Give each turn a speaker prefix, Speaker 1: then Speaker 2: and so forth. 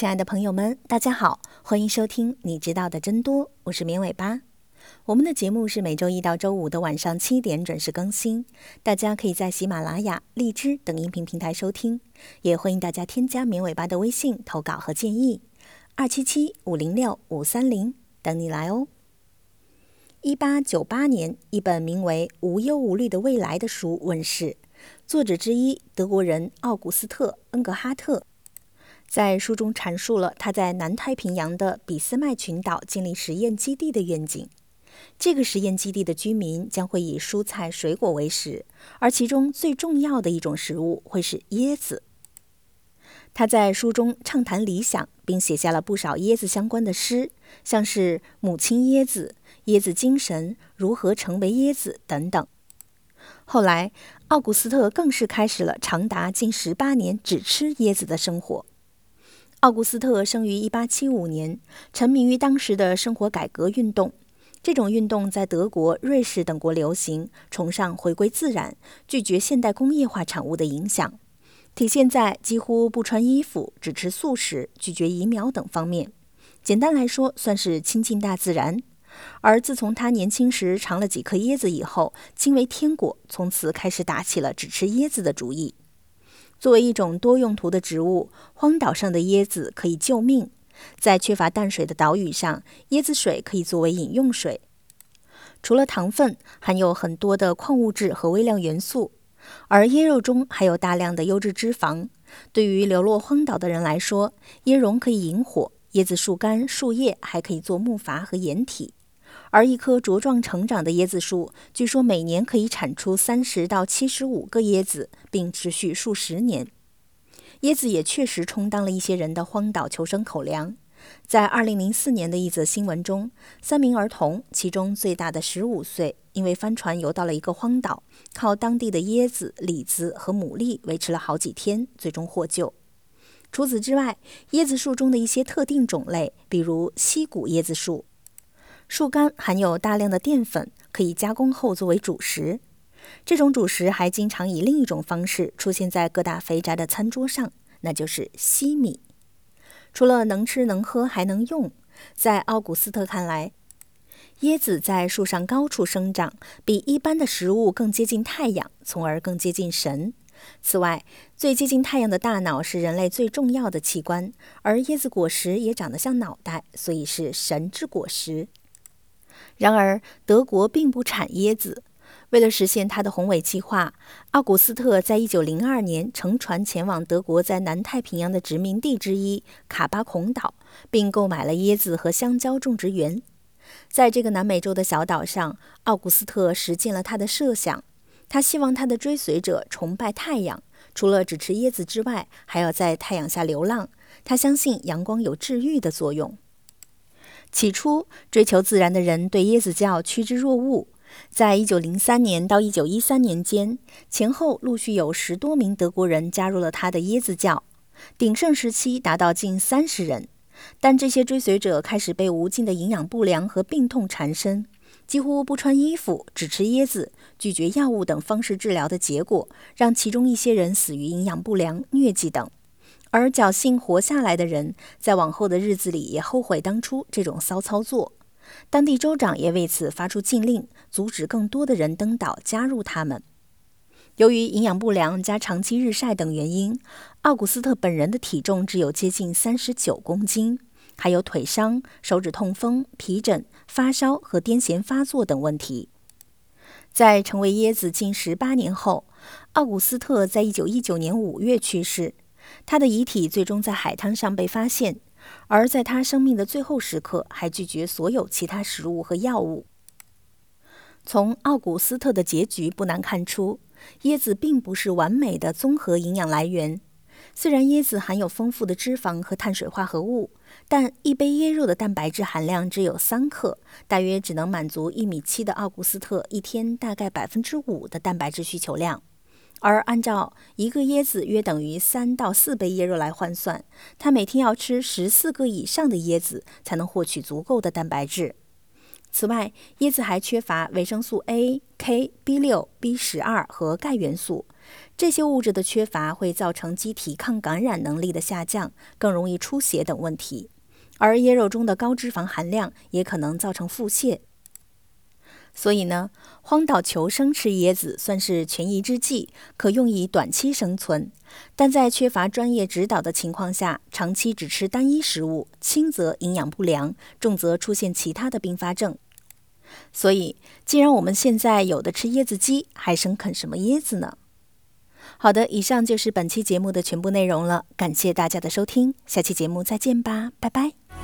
Speaker 1: 亲爱的朋友们，大家好，欢迎收听《你知道的真多》，我是绵尾巴。我们的节目是每周一到周五的晚上七点准时更新，大家可以在喜马拉雅、荔枝等音频平台收听，也欢迎大家添加绵尾巴的微信投稿和建议，二七七五零六五三零等你来哦。一八九八年，一本名为《无忧无虑的未来》的书问世，作者之一德国人奥古斯特·恩格哈特。在书中阐述了他在南太平洋的俾斯麦群岛建立实验基地的愿景。这个实验基地的居民将会以蔬菜、水果为食，而其中最重要的一种食物会是椰子。他在书中畅谈理想，并写下了不少椰子相关的诗，像是《母亲椰子》《椰子精神》《如何成为椰子》等等。后来，奥古斯特更是开始了长达近十八年只吃椰子的生活。奥古斯特生于1875年，沉迷于当时的生活改革运动。这种运动在德国、瑞士等国流行，崇尚回归自然，拒绝现代工业化产物的影响，体现在几乎不穿衣服、只吃素食、拒绝疫苗等方面。简单来说，算是亲近大自然。而自从他年轻时尝了几颗椰子以后，惊为天果，从此开始打起了只吃椰子的主意。作为一种多用途的植物，荒岛上的椰子可以救命。在缺乏淡水的岛屿上，椰子水可以作为饮用水。除了糖分，含有很多的矿物质和微量元素，而椰肉中还有大量的优质脂肪。对于流落荒岛的人来说，椰蓉可以引火，椰子树干、树叶还可以做木筏和掩体。而一棵茁壮成长的椰子树，据说每年可以产出三十到七十五个椰子，并持续数十年。椰子也确实充当了一些人的荒岛求生口粮。在二零零四年的一则新闻中，三名儿童，其中最大的十五岁，因为帆船游到了一个荒岛，靠当地的椰子、李子和牡蛎维持了好几天，最终获救。除此之外，椰子树中的一些特定种类，比如溪谷椰子树。树干含有大量的淀粉，可以加工后作为主食。这种主食还经常以另一种方式出现在各大肥宅的餐桌上，那就是西米。除了能吃能喝还能用，在奥古斯特看来，椰子在树上高处生长，比一般的食物更接近太阳，从而更接近神。此外，最接近太阳的大脑是人类最重要的器官，而椰子果实也长得像脑袋，所以是神之果实。然而，德国并不产椰子。为了实现他的宏伟计划，奥古斯特在一九零二年乘船前往德国在南太平洋的殖民地之一卡巴孔岛，并购买了椰子和香蕉种植园。在这个南美洲的小岛上，奥古斯特实现了他的设想。他希望他的追随者崇拜太阳，除了只吃椰子之外，还要在太阳下流浪。他相信阳光有治愈的作用。起初，追求自然的人对椰子教趋之若鹜。在一九零三年到一九一三年间，前后陆续有十多名德国人加入了他的椰子教，鼎盛时期达到近三十人。但这些追随者开始被无尽的营养不良和病痛缠身，几乎不穿衣服，只吃椰子，拒绝药物等方式治疗的结果，让其中一些人死于营养不良、疟疾等。而侥幸活下来的人，在往后的日子里也后悔当初这种骚操作。当地州长也为此发出禁令，阻止更多的人登岛加入他们。由于营养不良加长期日晒等原因，奥古斯特本人的体重只有接近三十九公斤，还有腿伤、手指痛风、皮疹、发烧和癫痫发作等问题。在成为椰子近十八年后，奥古斯特在一九一九年五月去世。他的遗体最终在海滩上被发现，而在他生命的最后时刻，还拒绝所有其他食物和药物。从奥古斯特的结局不难看出，椰子并不是完美的综合营养来源。虽然椰子含有丰富的脂肪和碳水化合物，但一杯椰肉的蛋白质含量只有三克，大约只能满足一米七的奥古斯特一天大概百分之五的蛋白质需求量。而按照一个椰子约等于三到四杯椰肉来换算，他每天要吃十四个以上的椰子才能获取足够的蛋白质。此外，椰子还缺乏维生素 A、K、B 六、B 十二和钙元素，这些物质的缺乏会造成机体抗感染能力的下降，更容易出血等问题。而椰肉中的高脂肪含量也可能造成腹泻。所以呢，荒岛求生吃椰子算是权宜之计，可用以短期生存。但在缺乏专业指导的情况下，长期只吃单一食物，轻则营养不良，重则出现其他的并发症。所以，既然我们现在有的吃椰子鸡，还生啃什么椰子呢？好的，以上就是本期节目的全部内容了，感谢大家的收听，下期节目再见吧，拜拜。